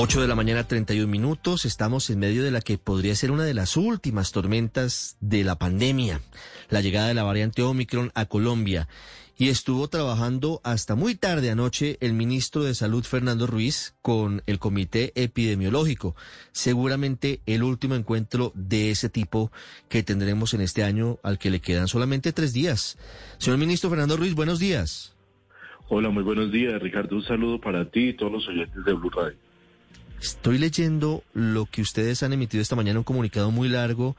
8 de la mañana, 31 minutos. Estamos en medio de la que podría ser una de las últimas tormentas de la pandemia, la llegada de la variante Omicron a Colombia. Y estuvo trabajando hasta muy tarde anoche el ministro de Salud, Fernando Ruiz, con el comité epidemiológico. Seguramente el último encuentro de ese tipo que tendremos en este año, al que le quedan solamente tres días. Señor ministro Fernando Ruiz, buenos días. Hola, muy buenos días, Ricardo. Un saludo para ti y todos los oyentes de Blue Radio. Estoy leyendo lo que ustedes han emitido esta mañana, un comunicado muy largo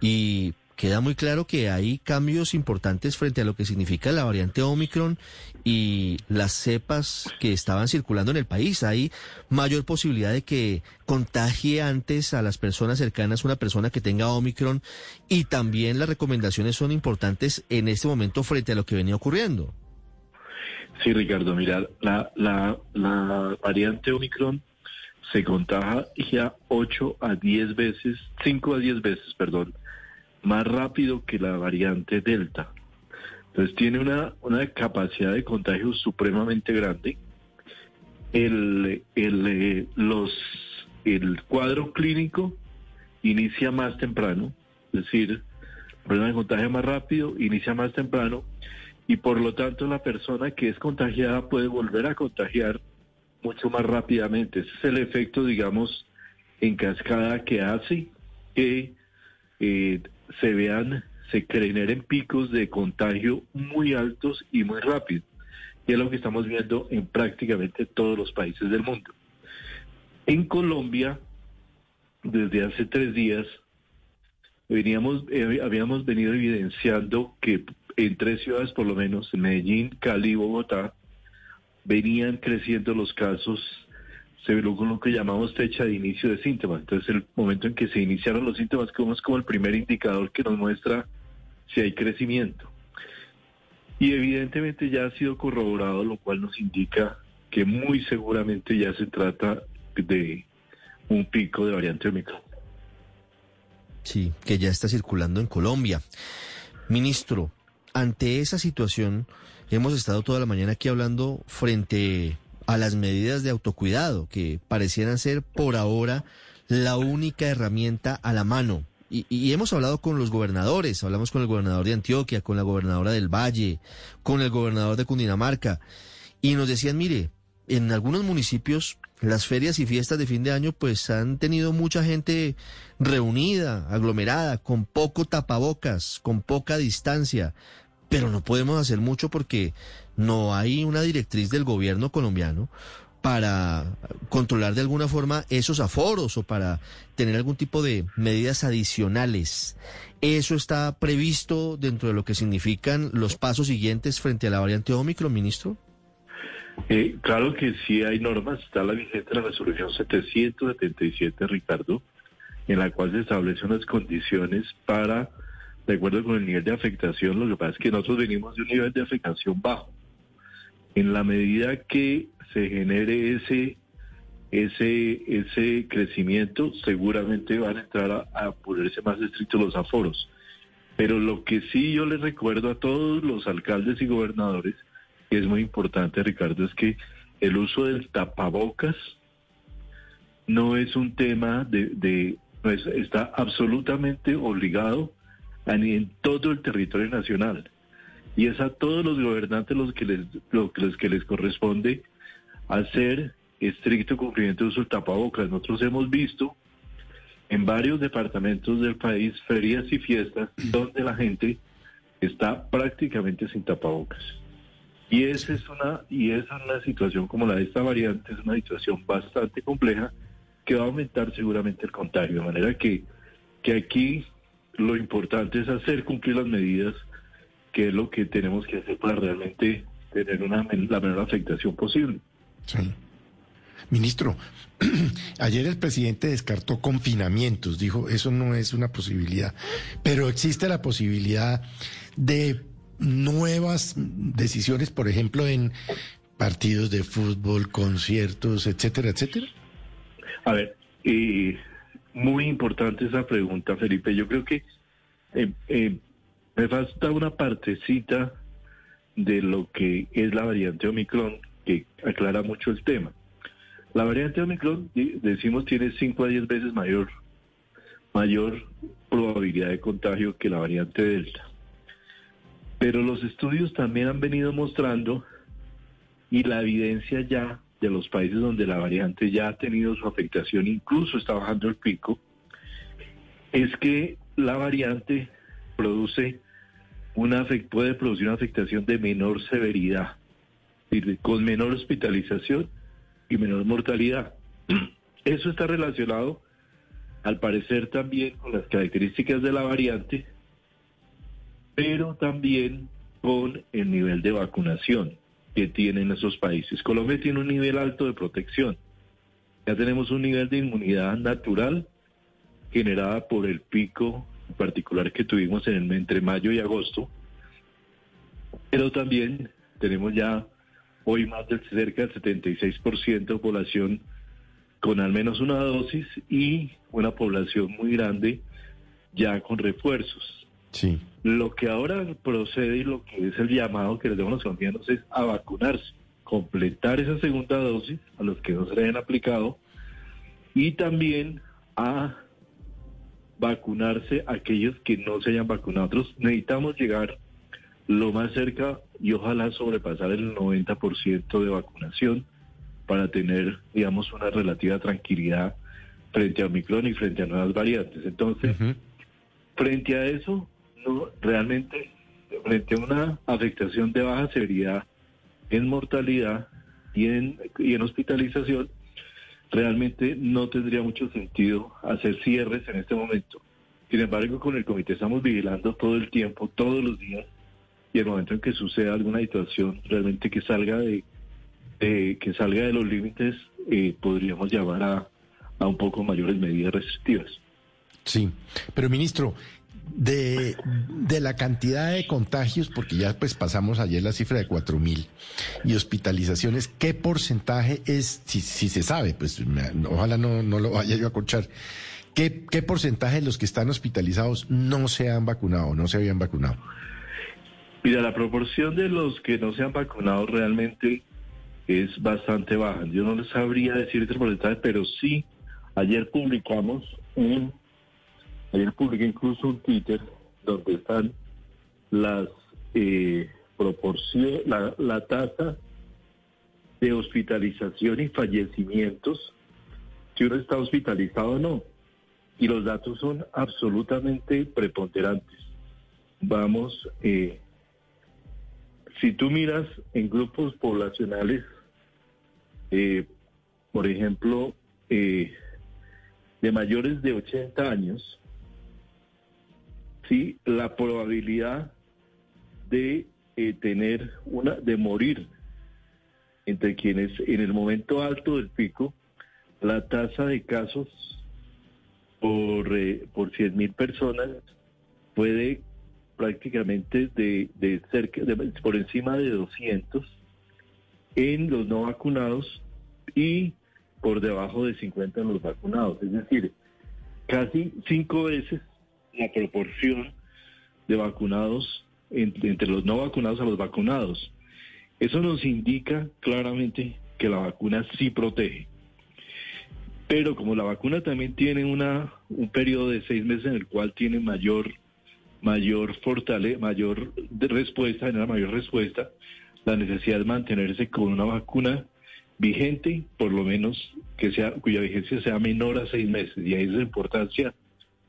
y queda muy claro que hay cambios importantes frente a lo que significa la variante Omicron y las cepas que estaban circulando en el país. Hay mayor posibilidad de que contagie antes a las personas cercanas una persona que tenga Omicron y también las recomendaciones son importantes en este momento frente a lo que venía ocurriendo. Sí, Ricardo, mira, la, la, la variante Omicron se contagia 8 a 10 veces, 5 a 10 veces, perdón, más rápido que la variante Delta. Entonces tiene una, una capacidad de contagio supremamente grande. El, el, eh, los, el cuadro clínico inicia más temprano, es decir, el problema de contagio más rápido, inicia más temprano y por lo tanto la persona que es contagiada puede volver a contagiar mucho más rápidamente. Ese es el efecto, digamos, en cascada que hace que eh, se vean, se generen picos de contagio muy altos y muy rápidos. Y es lo que estamos viendo en prácticamente todos los países del mundo. En Colombia, desde hace tres días, veníamos, eh, habíamos venido evidenciando que en tres ciudades, por lo menos, Medellín, Cali y Bogotá, venían creciendo los casos según lo que llamamos fecha de inicio de síntomas. Entonces, el momento en que se iniciaron los síntomas, como es como el primer indicador que nos muestra si hay crecimiento. Y evidentemente ya ha sido corroborado, lo cual nos indica que muy seguramente ya se trata de un pico de variante Omicron. Sí, que ya está circulando en Colombia. Ministro, ante esa situación, hemos estado toda la mañana aquí hablando frente a las medidas de autocuidado que parecieran ser por ahora la única herramienta a la mano. Y, hemos hablado con los gobernadores, hablamos con el gobernador de Antioquia, con la gobernadora del Valle, con el gobernador de Cundinamarca, y nos decían, mire, en algunos municipios las ferias y fiestas de fin de año pues han tenido mucha gente reunida, aglomerada, con poco tapabocas, con poca distancia, pero no podemos hacer mucho porque no hay una directriz del gobierno colombiano para controlar de alguna forma esos aforos o para tener algún tipo de medidas adicionales. ¿Eso está previsto dentro de lo que significan los pasos siguientes frente a la variante Omicron, ministro? Eh, claro que sí hay normas. Está la vigente la resolución 777, Ricardo, en la cual se establecen unas condiciones para de acuerdo con el nivel de afectación, lo que pasa es que nosotros venimos de un nivel de afectación bajo. En la medida que se genere ese ese ese crecimiento, seguramente van a entrar a, a ponerse más estrictos los aforos. Pero lo que sí yo les recuerdo a todos los alcaldes y gobernadores, que es muy importante, Ricardo, es que el uso del tapabocas no es un tema de, de está absolutamente obligado en todo el territorio nacional. Y es a todos los gobernantes los que les, los que les corresponde hacer estricto cumplimiento de del tapabocas. Nosotros hemos visto en varios departamentos del país ferias y fiestas donde la gente está prácticamente sin tapabocas. Y esa es una y es una situación como la de esta variante es una situación bastante compleja que va a aumentar seguramente el contagio, de manera que que aquí lo importante es hacer cumplir las medidas, que es lo que tenemos que hacer para realmente tener una, la menor afectación posible. Sí. Ministro, ayer el presidente descartó confinamientos, dijo, eso no es una posibilidad, pero existe la posibilidad de nuevas decisiones, por ejemplo, en partidos de fútbol, conciertos, etcétera, etcétera. A ver, eh, muy importante esa pregunta, Felipe. Yo creo que eh, eh, me falta una partecita de lo que es la variante Omicron que aclara mucho el tema. La variante Omicron, decimos, tiene 5 a 10 veces mayor, mayor probabilidad de contagio que la variante Delta. Pero los estudios también han venido mostrando y la evidencia ya de los países donde la variante ya ha tenido su afectación, incluso está bajando el pico, es que la variante produce una puede producir una afectación de menor severidad, con menor hospitalización y menor mortalidad. Eso está relacionado, al parecer, también con las características de la variante, pero también con el nivel de vacunación que tienen esos países. Colombia tiene un nivel alto de protección. Ya tenemos un nivel de inmunidad natural generada por el pico particular que tuvimos en entre mayo y agosto, pero también tenemos ya hoy más de cerca del 76% de población con al menos una dosis y una población muy grande ya con refuerzos. Sí. Lo que ahora procede y lo que es el llamado que les damos a los colombianos es a vacunarse, completar esa segunda dosis a los que no se le hayan aplicado y también a vacunarse a aquellos que no se hayan vacunado. Nosotros necesitamos llegar lo más cerca y ojalá sobrepasar el 90% de vacunación para tener, digamos, una relativa tranquilidad frente a Omicron y frente a nuevas variantes. Entonces, frente a eso, no realmente, frente a una afectación de baja severidad en mortalidad y en, y en hospitalización, realmente no tendría mucho sentido hacer cierres en este momento. Sin embargo, con el comité estamos vigilando todo el tiempo, todos los días, y el momento en que suceda alguna situación realmente que salga de, que salga de los límites, eh, podríamos llamar a, a un poco mayores medidas restrictivas. Sí, pero ministro, de, de, la cantidad de contagios, porque ya pues pasamos ayer la cifra de cuatro mil y hospitalizaciones, ¿qué porcentaje es, si, si se sabe, pues ojalá no, no lo vaya yo a escuchar, ¿qué, ¿qué porcentaje de los que están hospitalizados no se han vacunado, no se habían vacunado? Mira, la proporción de los que no se han vacunado realmente es bastante baja. Yo no les sabría decir este porcentaje, pero sí, ayer publicamos un, ayer publiqué incluso un Twitter donde están las eh, proporciones, la, la tasa de hospitalización y fallecimientos, si uno está hospitalizado o no. Y los datos son absolutamente preponderantes. Vamos, eh, si tú miras en grupos poblacionales, eh, por ejemplo, eh, de mayores de 80 años, sí, la probabilidad de eh, tener una, de morir entre quienes en el momento alto del pico, la tasa de casos por, por 100 mil personas puede prácticamente de, de cerca, de, por encima de 200 en los no vacunados y por debajo de 50 en los vacunados. Es decir, casi cinco veces la proporción de vacunados entre, los no vacunados a los vacunados. Eso nos indica claramente que la vacuna sí protege. Pero como la vacuna también tiene una, un periodo de seis meses en el cual tiene mayor mayor fortale, mayor respuesta, en la mayor respuesta, la necesidad de mantenerse con una vacuna vigente, por lo menos que sea, cuya vigencia sea menor a seis meses. Y ahí es la importancia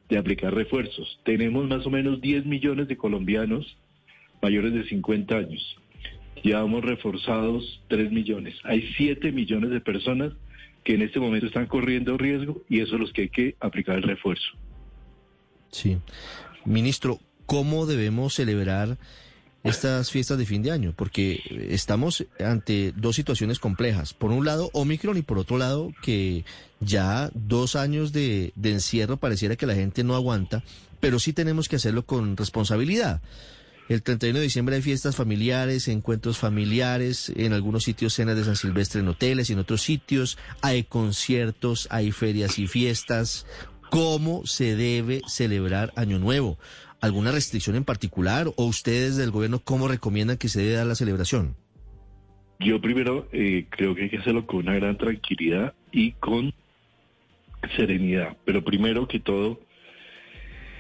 de aplicar refuerzos. Tenemos más o menos 10 millones de colombianos mayores de 50 años. Hemos reforzados 3 millones. Hay 7 millones de personas que en este momento están corriendo riesgo y eso es los que hay que aplicar el refuerzo. Sí. Ministro, ¿cómo debemos celebrar estas fiestas de fin de año? Porque estamos ante dos situaciones complejas. Por un lado, Omicron y por otro lado, que ya dos años de, de encierro pareciera que la gente no aguanta, pero sí tenemos que hacerlo con responsabilidad. El 31 de diciembre hay fiestas familiares, encuentros familiares, en algunos sitios cenas de San Silvestre en hoteles y en otros sitios, hay conciertos, hay ferias y fiestas. ¿Cómo se debe celebrar Año Nuevo? ¿Alguna restricción en particular o ustedes del gobierno cómo recomiendan que se debe dar la celebración? Yo primero eh, creo que hay que hacerlo con una gran tranquilidad y con serenidad. Pero primero que todo,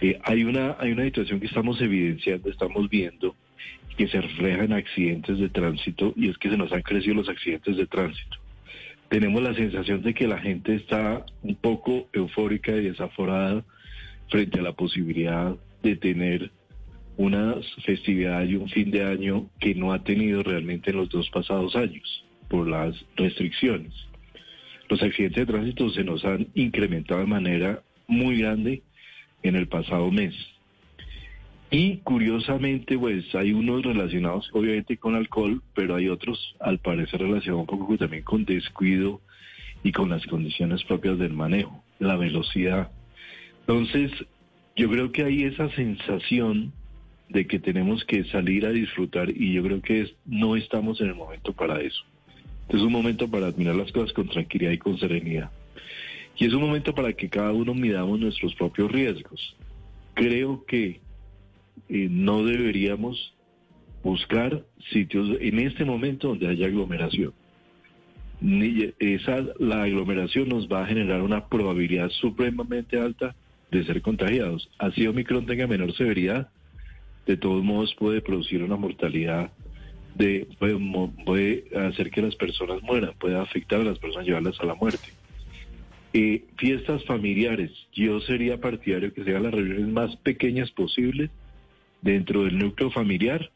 eh, hay, una, hay una situación que estamos evidenciando, estamos viendo, que se refleja en accidentes de tránsito y es que se nos han crecido los accidentes de tránsito. Tenemos la sensación de que la gente está un poco eufórica y desaforada frente a la posibilidad de tener una festividad y un fin de año que no ha tenido realmente en los dos pasados años por las restricciones. Los accidentes de tránsito se nos han incrementado de manera muy grande en el pasado mes. Y curiosamente, pues hay unos relacionados obviamente con alcohol, pero hay otros al parecer relacionados un poco también con descuido y con las condiciones propias del manejo, la velocidad. Entonces, yo creo que hay esa sensación de que tenemos que salir a disfrutar y yo creo que no estamos en el momento para eso. Es un momento para admirar las cosas con tranquilidad y con serenidad. Y es un momento para que cada uno midamos nuestros propios riesgos. Creo que eh, no deberíamos buscar sitios en este momento donde haya aglomeración. Ni, esa, la aglomeración nos va a generar una probabilidad supremamente alta de ser contagiados. Así Omicron tenga menor severidad, de todos modos puede producir una mortalidad, de, puede, hacer que las personas mueran, puede afectar a las personas, llevarlas a la muerte. Eh, fiestas familiares, yo sería partidario que sean las reuniones más pequeñas posibles dentro del núcleo familiar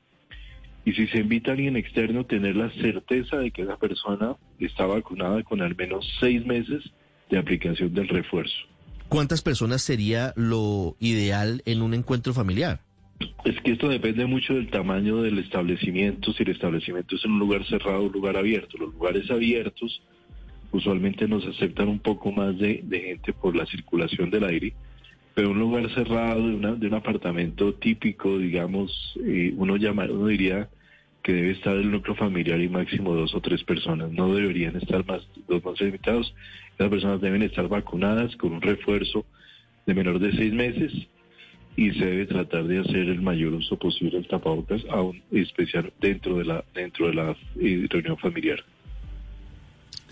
y si se invita a alguien externo, tener la certeza de que esa persona está vacunada con al menos seis meses de aplicación del refuerzo. ¿Cuántas personas sería lo ideal en un encuentro familiar? Es que esto depende mucho del tamaño del establecimiento, si el establecimiento es en un lugar cerrado o un lugar abierto. Los lugares abiertos usualmente nos aceptan un poco más de, gente por la circulación del aire, pero un lugar cerrado de, una, de un apartamento típico, digamos, eh, uno, llama, uno diría que debe estar el núcleo familiar y máximo dos o tres personas. No deberían estar más dos más limitados. Las personas deben estar vacunadas con un refuerzo de menor de seis meses y se debe tratar de hacer el mayor uso posible del tapabocas, aún especial dentro de la dentro de la eh, reunión familiar.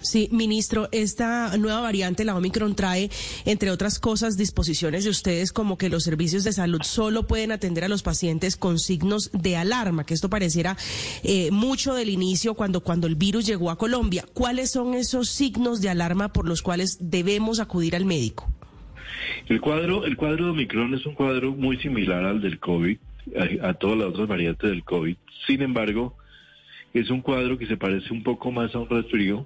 Sí, ministro, esta nueva variante, la Omicron, trae, entre otras cosas, disposiciones de ustedes como que los servicios de salud solo pueden atender a los pacientes con signos de alarma, que esto pareciera eh, mucho del inicio cuando, cuando el virus llegó a Colombia. ¿Cuáles son esos signos de alarma por los cuales debemos acudir al médico? El cuadro, el cuadro de Omicron es un cuadro muy similar al del COVID, a, a todas las otras variantes del COVID. Sin embargo, es un cuadro que se parece un poco más a un resfrío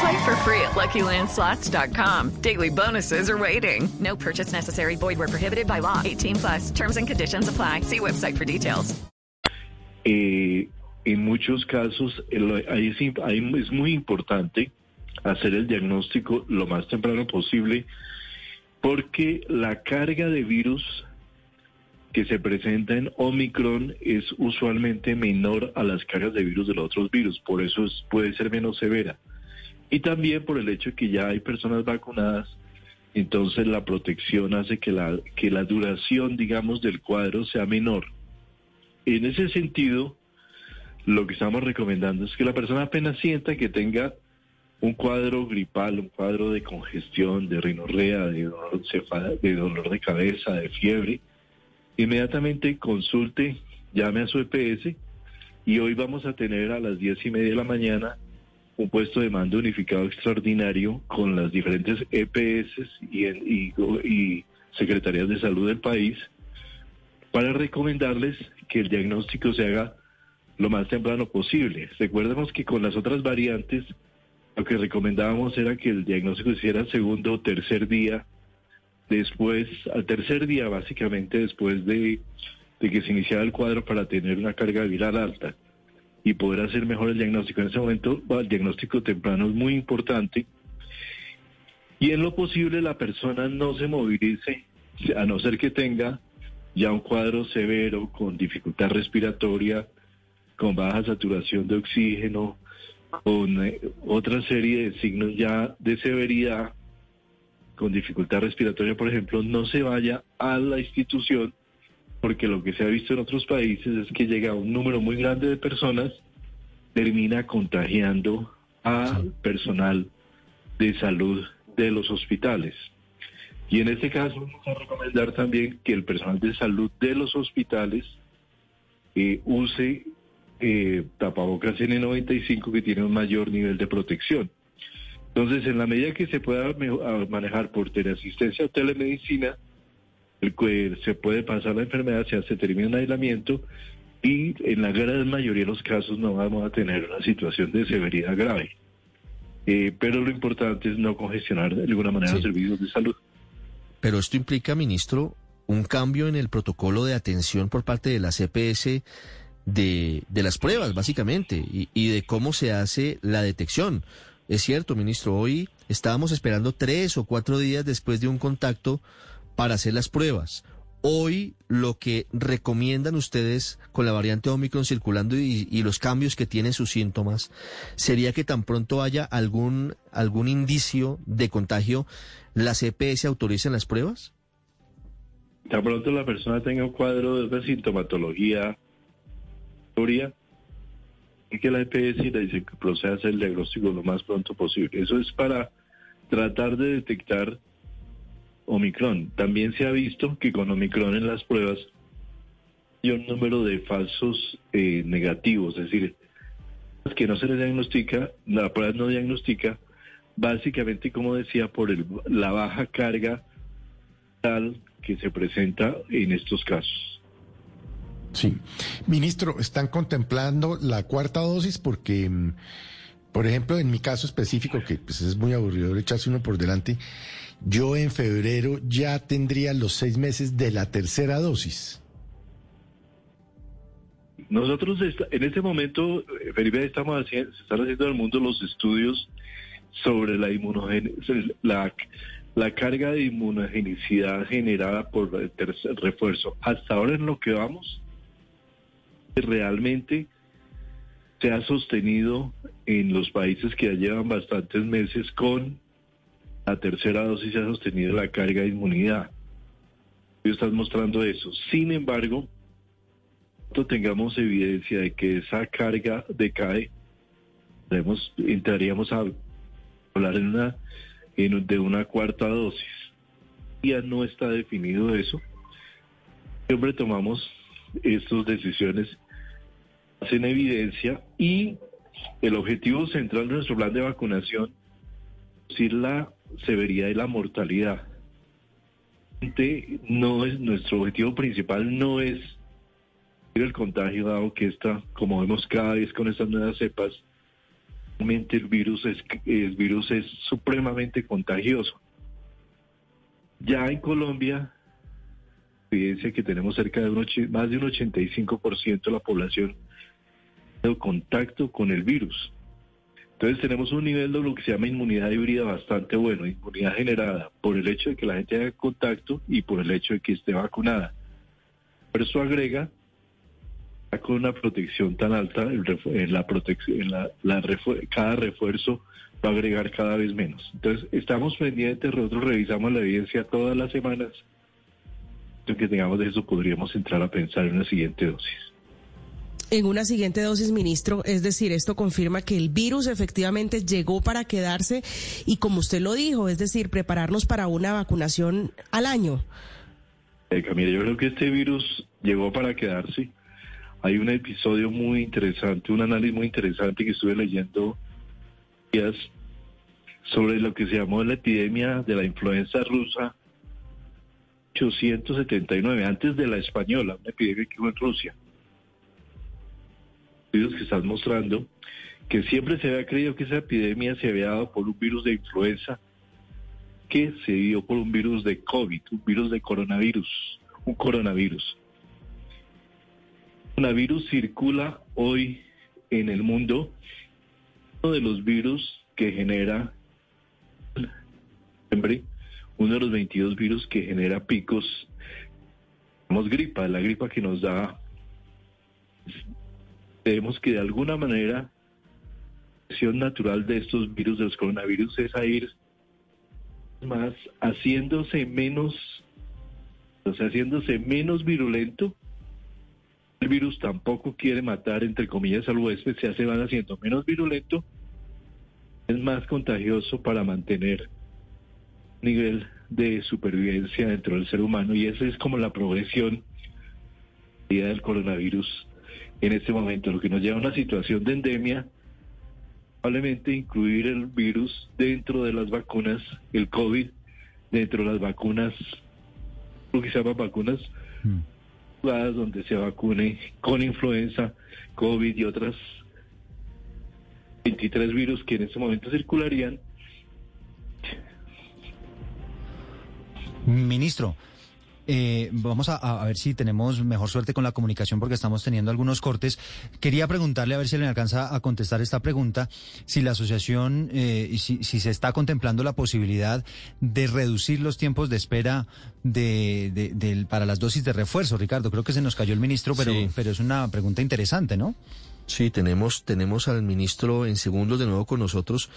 Play for free at LuckyLandSlots.com. Daily bonuses are waiting. No purchase necessary. Void where prohibited by law. 18 plus. Terms and conditions apply. See website for details. Eh, en muchos casos, ahí, ahí es muy importante hacer el diagnóstico lo más temprano posible porque la carga de virus que se presenta en Omicron es usualmente menor a las cargas de virus de los otros virus, por eso es, puede ser menos severa. Y también por el hecho de que ya hay personas vacunadas, entonces la protección hace que la, que la duración, digamos, del cuadro sea menor. En ese sentido, lo que estamos recomendando es que la persona apenas sienta que tenga un cuadro gripal, un cuadro de congestión, de rinorrea, de dolor, de dolor de cabeza, de fiebre, inmediatamente consulte, llame a su EPS y hoy vamos a tener a las diez y media de la mañana un puesto de mando unificado extraordinario con las diferentes EPS y, y, y secretarías de salud del país para recomendarles que el diagnóstico se haga lo más temprano posible. Recuerdemos que con las otras variantes lo que recomendábamos era que el diagnóstico se hiciera segundo o tercer día, después, al tercer día básicamente después de, de que se iniciara el cuadro para tener una carga viral alta y poder hacer mejor el diagnóstico. En ese momento el diagnóstico temprano es muy importante y en lo posible la persona no se movilice a no ser que tenga ya un cuadro severo con dificultad respiratoria, con baja saturación de oxígeno, con eh, otra serie de signos ya de severidad, con dificultad respiratoria, por ejemplo, no se vaya a la institución, porque lo que se ha visto en otros países es que llega un número muy grande de personas, termina contagiando al personal de salud de los hospitales. Y en este caso vamos a recomendar también que el personal de salud de los hospitales eh, use eh, tapabocas N95 que tiene un mayor nivel de protección. Entonces, en la medida que se pueda a- manejar por teleasistencia o telemedicina, se puede pasar la enfermedad, se hace termina un aislamiento y en la gran mayoría de los casos no vamos a tener una situación de severidad grave. Eh, pero lo importante es no congestionar de alguna manera los servicios de salud. Pero esto implica, ministro, un cambio en el protocolo de atención por parte de la CPS de, de las pruebas, básicamente, y, y de cómo se hace la detección. Es cierto, ministro, hoy estábamos esperando tres o cuatro días después de un contacto para hacer las pruebas. Hoy lo que recomiendan ustedes con la variante Omicron circulando y, los cambios que tienen sus síntomas sería que tan pronto haya algún, algún indicio de contagio, ¿la CPS autoricen las pruebas? Tan pronto la persona tenga un cuadro de sintomatología, historia, y que la EPS le proceda a hacer el diagnóstico lo más pronto posible. Eso es para tratar de detectar Omicron. También se ha visto que con Omicron en las pruebas hay un número de falsos eh, negativos, es decir, que no se les diagnostica, la prueba no diagnostica, básicamente, como decía, por el- la baja carga tal que se presenta en estos casos. Sí. Ministro, ¿están contemplando la cuarta dosis? Porque, mm, por ejemplo, en mi caso específico, que pues, es muy aburrido echarse uno por delante, yo en febrero ya tendría los seis meses de la tercera dosis. Nosotros en este momento, eh, Felipe, estamos haciendo, se están haciendo en el mundo los estudios sobre la inmunogen la, la carga de inmunogenicidad generada por el tercer refuerzo. Hasta ahora en lo que vamos, realmente se ha sostenido en los países que ya llevan bastantes meses con la tercera dosis se ha sostenido la carga de inmunidad. Tú estás mostrando eso. Sin embargo, tengamos evidencia de que esa carga decae, entraríamos a hablar en una, de una cuarta dosis. Ya no está definido eso. Siempre tomamos estas decisiones en evidencia y el objetivo central de nuestro plan de vacunación es la severidad y la mortalidad. No es nuestro objetivo principal no es el contagio dado que está, como vemos cada vez con estas nuevas cepas, realmente el virus es el virus es supremamente contagioso. Ya en Colombia evidencia que tenemos cerca de un más de un 85% de la población contacto con el virus. Entonces tenemos un nivel de lo que se llama inmunidad híbrida bastante bueno, inmunidad generada por el hecho de que la gente haga contacto y por el hecho de que esté vacunada. Pero eso agrega con una protección tan alta, la cada refuerzo va a agregar cada vez menos. Entonces estamos pendientes, nosotros revisamos la evidencia todas las semanas. Lo que tengamos de eso podríamos entrar a pensar en una siguiente dosis. En una siguiente dosis, ministro, es decir, esto confirma que el virus efectivamente llegó para quedarse y como usted lo dijo, es decir, prepararnos para una vacunación al año. Eh, Camila, yo creo que este virus llegó para quedarse. Hay un episodio muy interesante, un análisis muy interesante que estuve leyendo días sobre lo que se llamó la epidemia de la influenza rusa 879, antes de la española, una epidemia que hubo en Rusia. Estudios que están mostrando que siempre se había creído que esa epidemia se había dado por un virus de influenza que se dio por un virus de COVID, un virus de coronavirus, un coronavirus. El coronavirus circula hoy en el mundo, uno de los virus que genera uno de los 22 virus que genera picos, tenemos gripa, la gripa que nos da, tenemos que de alguna manera, la acción natural de estos virus, de los coronavirus, es a ir más haciéndose menos, o sea, haciéndose menos virulento. El virus tampoco quiere matar, entre comillas, al huésped, se hace van haciendo menos virulento, es más contagioso para mantener nivel de supervivencia dentro del ser humano y esa es como la progresión del coronavirus en este momento, lo que nos lleva a una situación de endemia, probablemente incluir el virus dentro de las vacunas, el COVID, dentro de las vacunas, lo que se llama vacunas, donde se vacune con influenza, COVID y otras 23 virus que en este momento circularían. Ministro, eh, vamos a, ver si tenemos mejor suerte con la comunicación porque estamos teniendo algunos cortes. Quería preguntarle, a ver si le alcanza a contestar esta pregunta, si la asociación, eh, si, si, se está contemplando la posibilidad de reducir los tiempos de espera de, para las dosis de refuerzo. Ricardo, creo que se nos cayó el ministro, pero, pero es una pregunta interesante, ¿no? Sí, tenemos, tenemos al ministro en segundos de nuevo con nosotros.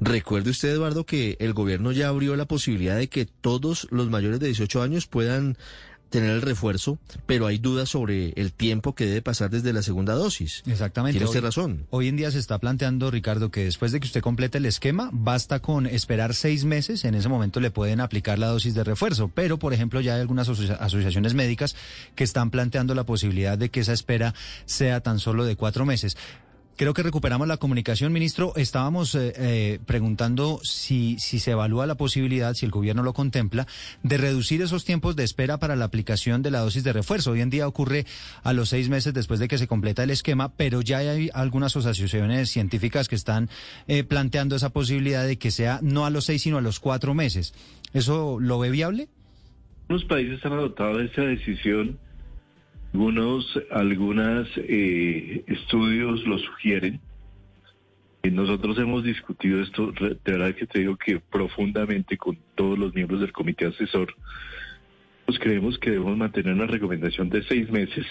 Recuerde usted, Eduardo, que el gobierno ya abrió la posibilidad de que todos los mayores de 18 años puedan tener el refuerzo, pero hay dudas sobre el tiempo que debe pasar desde la segunda dosis. Exactamente. Tiene usted razón. Hoy en día se está planteando, Ricardo, que después de que usted complete el esquema, basta con esperar seis meses, en ese momento le pueden aplicar la dosis de refuerzo, pero por ejemplo ya hay algunas asociaciones médicas que están planteando la posibilidad de que esa espera sea tan solo de cuatro meses. Creo que recuperamos la comunicación, ministro. Estábamos eh, eh, preguntando si, si se evalúa la posibilidad, si el gobierno lo contempla, de reducir esos tiempos de espera para la aplicación de la dosis de refuerzo. Hoy en día ocurre a los seis meses después de que se completa el esquema, pero ya hay algunas asociaciones científicas que están eh, planteando esa posibilidad de que sea no a los seis, sino a los cuatro meses. ¿Eso lo ve viable? Los países han adoptado esa decisión algunos algunas eh, estudios lo sugieren. Y nosotros hemos discutido esto, de verdad que te digo que profundamente con todos los miembros del comité asesor. Pues creemos que debemos mantener una recomendación de seis meses.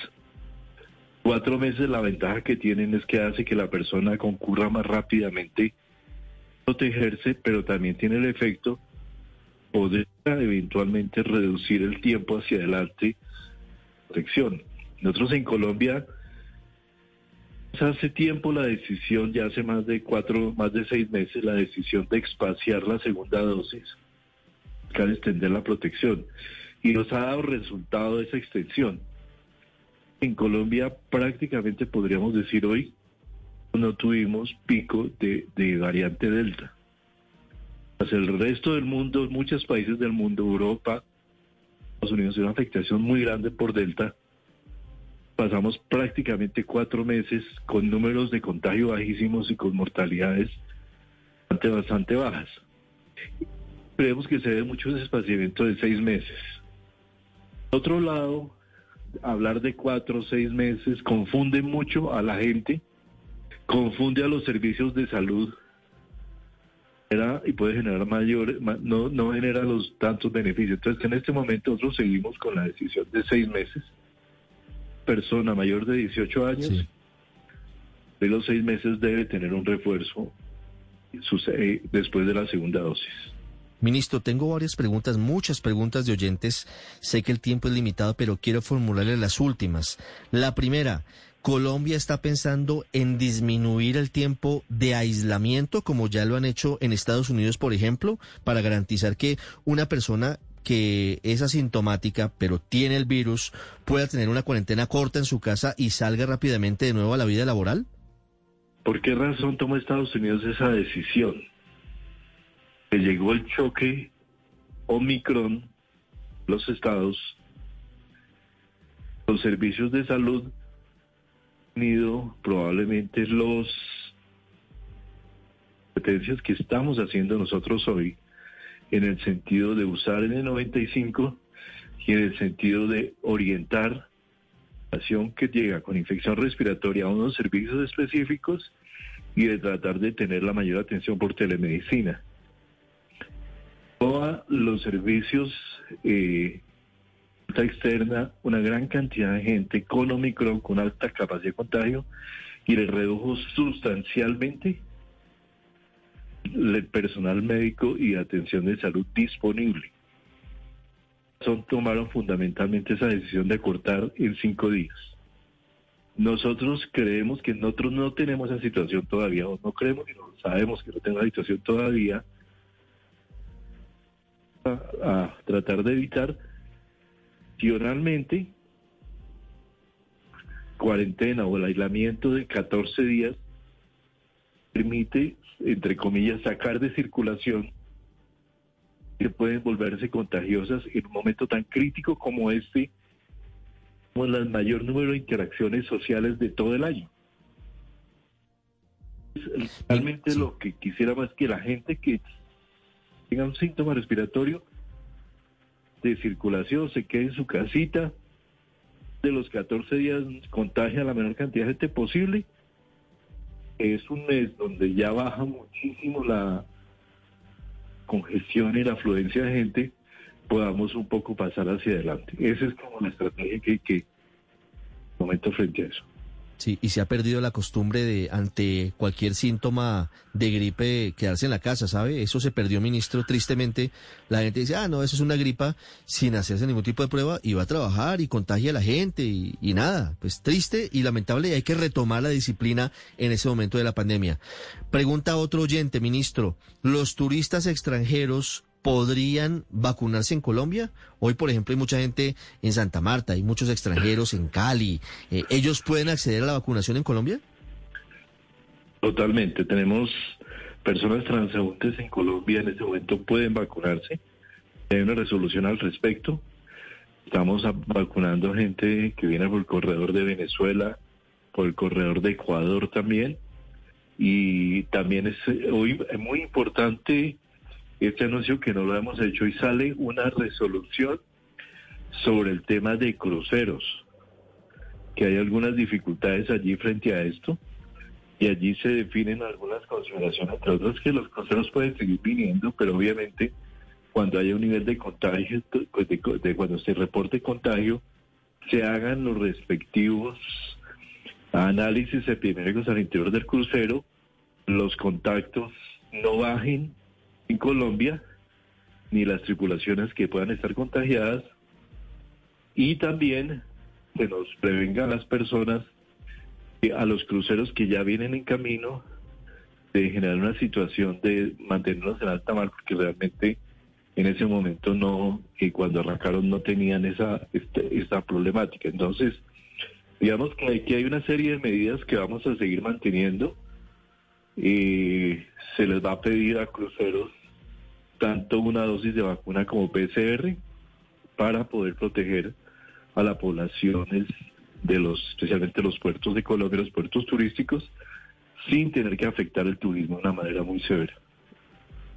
Cuatro meses la ventaja que tienen es que hace que la persona concurra más rápidamente, protegerse, pero también tiene el efecto poder eventualmente reducir el tiempo hacia adelante protección. Nosotros en Colombia hace tiempo la decisión, ya hace más de cuatro, más de seis meses, la decisión de espaciar la segunda dosis, para extender la protección. Y nos ha dado resultado esa extensión. En Colombia prácticamente podríamos decir hoy no tuvimos pico de, variante Delta. Pues el resto del mundo, muchos países del mundo, Europa, Estados Unidos, una afectación muy grande por Delta pasamos prácticamente cuatro meses con números de contagio bajísimos y con mortalidades bastante, bastante bajas. Creemos que se ve mucho espaciamiento de seis meses. Por otro lado, hablar de cuatro o seis meses confunde mucho a la gente, confunde a los servicios de salud y puede generar mayores, no, no genera los tantos beneficios. Entonces, en este momento nosotros seguimos con la decisión de seis meses persona mayor de 18 años, de los seis meses debe tener un refuerzo eh, después de la segunda dosis. Ministro, tengo varias preguntas, muchas preguntas de oyentes. Sé que el tiempo es limitado, pero quiero formularle las últimas. La primera, ¿Colombia está pensando en disminuir el tiempo de aislamiento, como ya lo han hecho en Estados Unidos, por ejemplo, para garantizar que una persona que es asintomática, pero tiene el virus, pueda tener una cuarentena corta en su casa y salga rápidamente de nuevo a la vida laboral? ¿Por qué razón tomó Estados Unidos esa decisión? Que llegó el choque Omicron, los estados, los servicios de salud, tenido probablemente los competencias que estamos haciendo nosotros hoy en el sentido de usar el 95 y en el sentido de orientar población que llega con infección respiratoria a unos servicios específicos y de tratar de tener la mayor atención por telemedicina. Todos los servicios eh, externa, una gran cantidad de gente con Omicron, con alta capacidad de contagio, y le redujo sustancialmente el personal médico y atención de salud disponible. Son, tomaron fundamentalmente esa decisión de cortar en cinco días. Nosotros creemos que nosotros no tenemos esa situación todavía, o no creemos que no sabemos que no tenemos la situación todavía, a, a tratar de evitar opcionalmente cuarentena o el aislamiento de 14 días permite, entre comillas, sacar de circulación que pueden volverse contagiosas en un momento tan crítico como este, con el mayor número de interacciones sociales de todo el año. Realmente lo que quisiera más que la gente que tenga un síntoma respiratorio de circulación se quede en su casita, de los 14 días contagia a la menor cantidad de gente posible. Es un mes donde ya baja muchísimo la congestión y la afluencia de gente, podamos un poco pasar hacia adelante. Esa es como la estrategia que hay que momento frente a eso. Sí, y se ha perdido la costumbre de, ante cualquier síntoma de gripe, quedarse en la casa, ¿sabe? Eso se perdió, ministro, tristemente. La gente dice, ah, no, eso es una gripa, sin hacerse ningún tipo de prueba, y va a trabajar y contagia a la gente, y, y nada. Pues triste y lamentable, y hay que retomar la disciplina en ese momento de la pandemia. Pregunta otro oyente, ministro, ¿los turistas extranjeros podrían vacunarse en Colombia? Hoy, por ejemplo, hay mucha gente en Santa Marta, hay muchos extranjeros en Cali. Eh, ¿Ellos pueden acceder a la vacunación en Colombia? Totalmente. Tenemos personas transeúntes en Colombia en este momento pueden vacunarse. Hay una resolución al respecto. Estamos vacunando gente que viene por el corredor de Venezuela, por el corredor de Ecuador también. Y también es eh, hoy es muy importante este anuncio que no lo hemos hecho y sale una resolución sobre el tema de cruceros, que hay algunas dificultades allí frente a esto y allí se definen algunas consideraciones, entre otras que los cruceros pueden seguir viniendo, pero obviamente cuando haya un nivel de contagio, pues, de, de cuando se reporte contagio, se hagan los respectivos análisis epidemiológicos al interior del crucero, los contactos no bajen en Colombia, ni las tripulaciones que puedan estar contagiadas, y también se nos prevenga a las personas, a los cruceros que ya vienen en camino, de generar una situación de mantenernos en alta mar, porque realmente en ese momento no, que cuando arrancaron no tenían esa este- esta problemática. Entonces, digamos que aquí hay una serie de medidas que vamos a seguir manteniendo. Eh, se les va a pedir a cruceros tanto una dosis de vacuna como PCR para poder proteger a las poblaciones de los, especialmente los puertos de Colombia, los puertos turísticos, sin tener que afectar el turismo de una manera muy severa.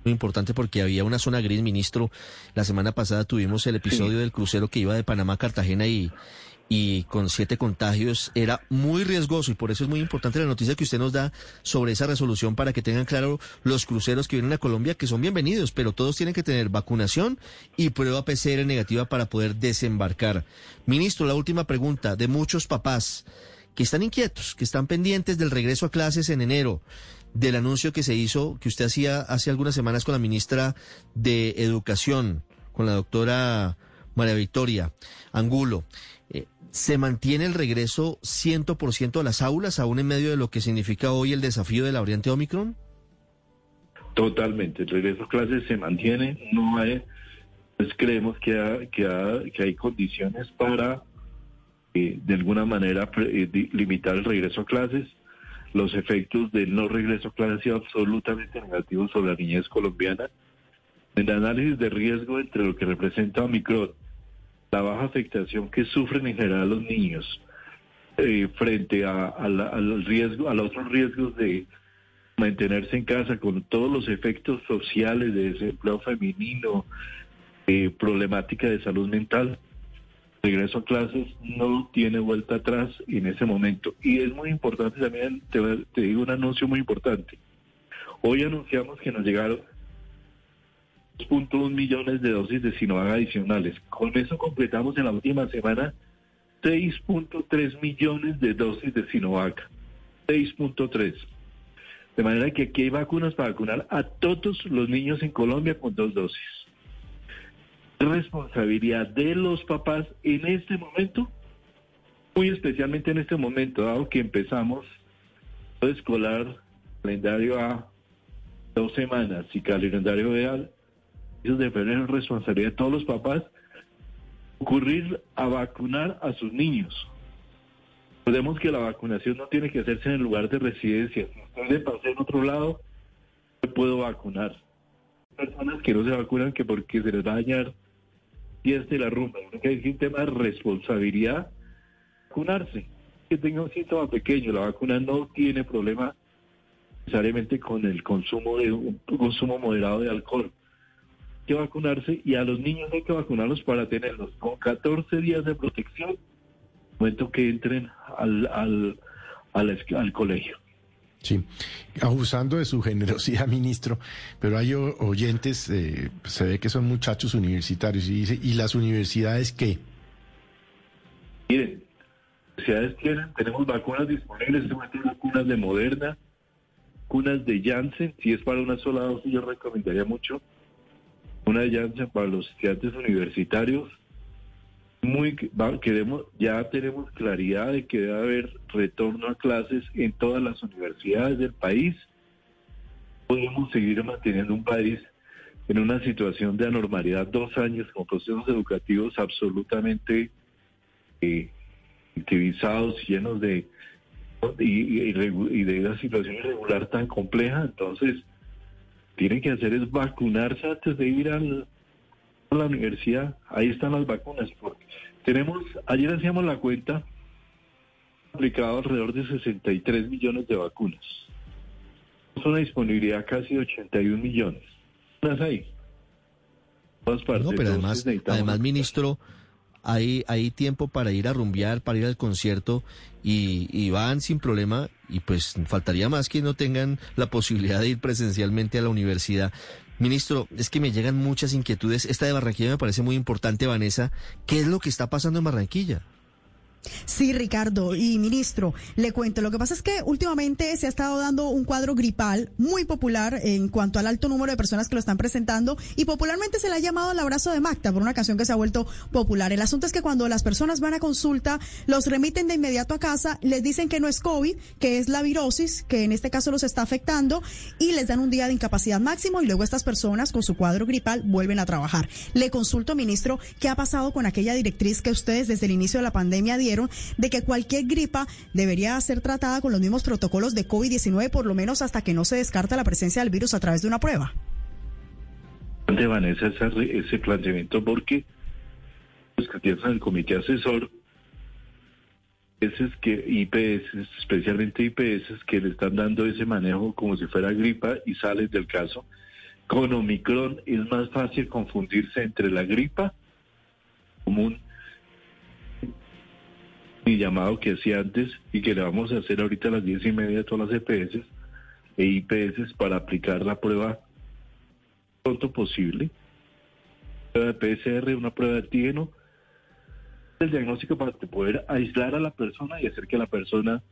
Muy importante porque había una zona gris, ministro. La semana pasada tuvimos el episodio del crucero que iba de Panamá a Cartagena y, y con siete contagios era muy riesgoso y por eso es muy importante la noticia que usted nos da sobre esa resolución para que tengan claro los cruceros que vienen a Colombia que son bienvenidos, pero todos tienen que tener vacunación y prueba PCR negativa para poder desembarcar. Ministro, la última pregunta de muchos papás que están inquietos, que están pendientes del regreso a clases en enero, del anuncio que se hizo, que usted hacía hace algunas semanas con la ministra de Educación, con la doctora María Victoria Angulo. ¿Se mantiene el regreso 100% a las aulas, aún en medio de lo que significa hoy el desafío de la variante Omicron? Totalmente, el regreso a clases se mantiene, no hay, pues creemos que, ha- que, ha- que hay condiciones para eh, de alguna manera pre- eh, limitar el regreso a clases. los efectos del no regreso a clase han sido absolutamente negativos sobre la niñez colombiana. El análisis de riesgo entre lo que representa Omicron, la baja afectación que sufren en general los niños eh, frente a, a la- al riesgo, a los otros riesgos de mantenerse en casa con todos los efectos sociales de desempleo femenino, eh, problemática de salud mental, regreso a clases no tiene vuelta atrás en ese momento. Y es muy importante también, te digo un anuncio muy importante. Hoy anunciamos que nos llegaron 2.1 millones de dosis de Sinovac adicionales. Con eso completamos en la última semana 6.3 millones de dosis de Sinovac. 6.3. De manera que aquí hay vacunas para vacunar a todos los niños en Colombia con dos dosis. Responsabilidad de los papás en este momento, muy especialmente en este momento, dado que empezamos el escolar, calendario a dos semanas y calendario real, de febrero es responsabilidad de todos los papás ocurrir a vacunar a sus niños. Recordemos que la vacunación no tiene que hacerse en el lugar de residencia. Si de paseo en otro lado, no puedo vacunar. Hay personas que no se vacunan que porque se les va a dañar y este la rumba. Creo que hay un tema de responsabilidad vacunarse. Que tenga un síntoma pequeño, la vacuna no tiene problema necesariamente con el consumo de un consumo moderado de alcohol. Que vacunarse y a los niños hay que vacunarlos para tenerlos con 14 días de protección momento que entren al, al, al, al colegio. Sí, abusando de su generosidad, ministro, pero hay oyentes, eh, se ve que son muchachos universitarios y dice, ¿y las universidades qué? Miren, universidades tienen, tenemos vacunas disponibles, este momento hay vacunas de Moderna, vacunas de Janssen, si es para una sola dosis yo recomendaría mucho una Janssen para los estudiantes universitarios. Muy queremos ya tenemos claridad de que debe haber retorno a clases en todas las universidades del país. Podemos seguir manteniendo un país en una situación de anormalidad dos años con procesos educativos absolutamente eh, activizados, llenos de y de una situación irregular tan compleja, entonces tienen que hacer es vacunarse antes de ir al- a la universidad. Ahí están las vacunas. Porque tenemos, ayer hacíamos la cuenta, aplicado alrededor de 63 millones de vacunas. Es una disponibilidad casi de 81 millones. Las hay. Todas partes. No, pero además, además, ministro, hay, hay tiempo para ir a rumbear, para ir al concierto y, y van sin problema y pues faltaría más que no tengan la posibilidad de ir presencialmente a la universidad. Ministro, es que me llegan muchas inquietudes. Esta de Barranquilla me parece muy importante, Vanessa. ¿Qué es lo que está pasando en Barranquilla? Sí, Ricardo y ministro, le cuento. Lo que pasa es que últimamente se ha estado dando un cuadro gripal muy popular en cuanto al alto número de personas que lo están presentando y popularmente se le ha llamado el abrazo de Magda por una canción que se ha vuelto popular. El asunto es que cuando las personas van a consulta, los remiten de inmediato a casa, les dicen que no es COVID, que es la virosis, que en este caso los está afectando y les dan un día de incapacidad máximo y luego estas personas con su cuadro gripal vuelven a trabajar. Le consulto, ministro, ¿qué ha pasado con aquella directriz que ustedes desde el inicio de la pandemia dieron de que cualquier gripa debería ser tratada con los mismos protocolos de COVID-19 por lo menos hasta que no se descarta la presencia del virus a través de una prueba? de Vanessa esa re- ese planteamiento porque los que piensan el comité asesor ese es que IPS, especialmente IPS, que le están dando ese manejo como si fuera gripa y sales del caso. Con Omicron es más fácil confundirse entre la gripa común y llamado que hacía antes y que le vamos a hacer ahorita a las diez y media a todas las EPS e IPS para aplicar la prueba pronto posible. Prueba de PCR, una prueba de antígeno, el diagnóstico para poder aislar a la persona y hacer que la persona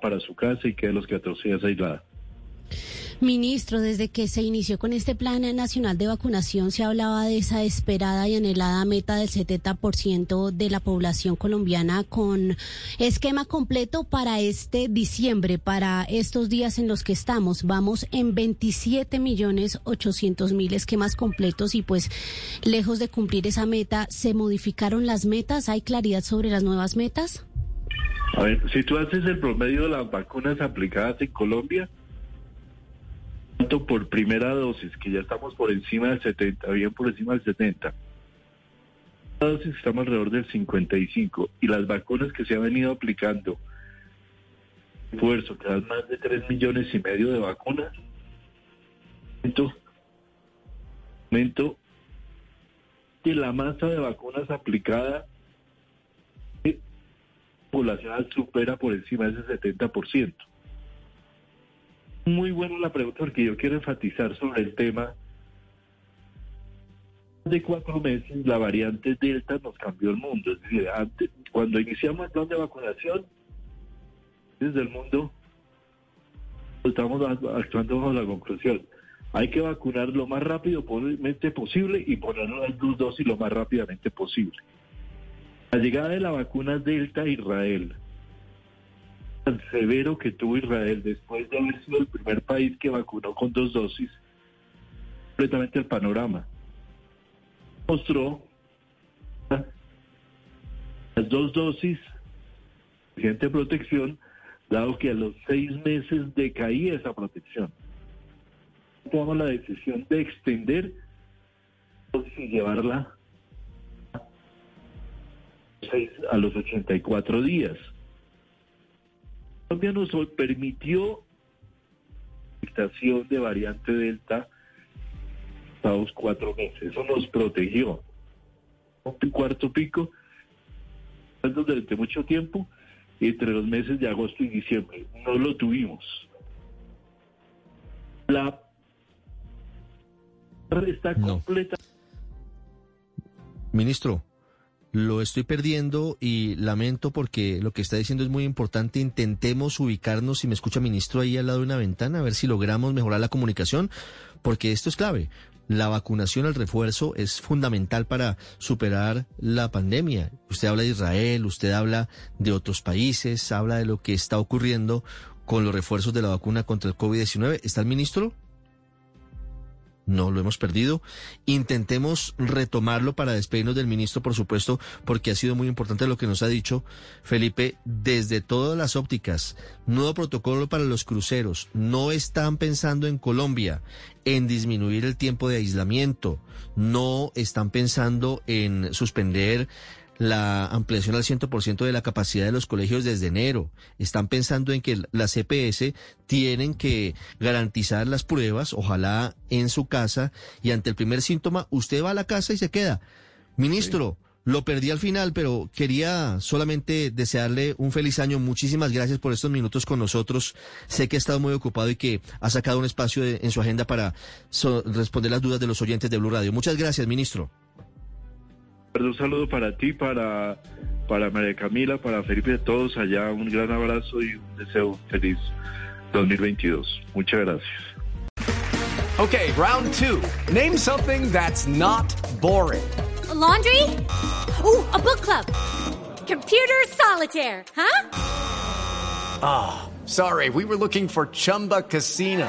para su casa y quede los 14 días aislada. Ministro, desde que se inició con este Plan Nacional de Vacunación se hablaba de esa esperada y anhelada meta del 70% de la población colombiana con esquema completo para este diciembre, para estos días en los que estamos. Vamos en 27 millones 800 mil esquemas completos y pues lejos de cumplir esa meta, ¿se modificaron las metas? ¿Hay claridad sobre las nuevas metas? A ver, si tú haces el promedio de las vacunas aplicadas en Colombia, por primera dosis, que ya estamos por encima del 70, bien por encima del 70, la dosis estamos alrededor del 55, y las vacunas que se han venido aplicando, esfuerzo, que dan más de 3 millones y medio de vacunas, momento, que la masa de vacunas aplicada poblacional supera por encima de ese 70%. Muy buena la pregunta porque yo quiero enfatizar sobre el tema. De cuatro meses la variante Delta nos cambió el mundo. Es decir, antes, cuando iniciamos el plan de vacunación, desde el mundo estamos actuando bajo la conclusión. Hay que vacunar lo más rápidamente posible y ponerlo en dos dosis lo más rápidamente posible. La llegada de la vacuna Delta a Israel, tan severo que tuvo Israel después de haber sido el primer país que vacunó con dos dosis, completamente el panorama. Mostró las dos dosis, suficiente protección, dado que a los seis meses decaía esa protección. Tomamos la decisión de extender y llevarla a los 84 días. Colombia nos permitió la de variante Delta los cuatro meses. Eso nos protegió. Un cuarto pico durante mucho tiempo entre los meses de agosto y diciembre. No lo tuvimos. La está completa. Ministro, lo estoy perdiendo y lamento porque lo que está diciendo es muy importante. Intentemos ubicarnos, si me escucha ministro, ahí al lado de una ventana, a ver si logramos mejorar la comunicación, porque esto es clave. La vacunación al refuerzo es fundamental para superar la pandemia. Usted habla de Israel, usted habla de otros países, habla de lo que está ocurriendo con los refuerzos de la vacuna contra el COVID-19. ¿Está el ministro? No lo hemos perdido. Intentemos retomarlo para despedirnos del ministro, por supuesto, porque ha sido muy importante lo que nos ha dicho Felipe desde todas las ópticas. Nuevo protocolo para los cruceros. No están pensando en Colombia en disminuir el tiempo de aislamiento. No están pensando en suspender la ampliación al 100% de la capacidad de los colegios desde enero. Están pensando en que las CPS tienen que garantizar las pruebas, ojalá en su casa, y ante el primer síntoma usted va a la casa y se queda. Ministro, lo perdí al final, pero quería solamente desearle un feliz año. Muchísimas gracias por estos minutos con nosotros. Sé que ha estado muy ocupado y que ha sacado un espacio en su agenda para responder las dudas de los oyentes de Blue Radio. Muchas gracias, ministro. Un saludo para ti, para, para María Camila, para Felipe, todos allá. Un gran abrazo y un deseo feliz 2022. Muchas gracias. Okay, round two. Name something that's not boring. laundry? Ooh, a book club. Computer solitaire, huh? Ah, oh, sorry. We were looking for Chumba Casino.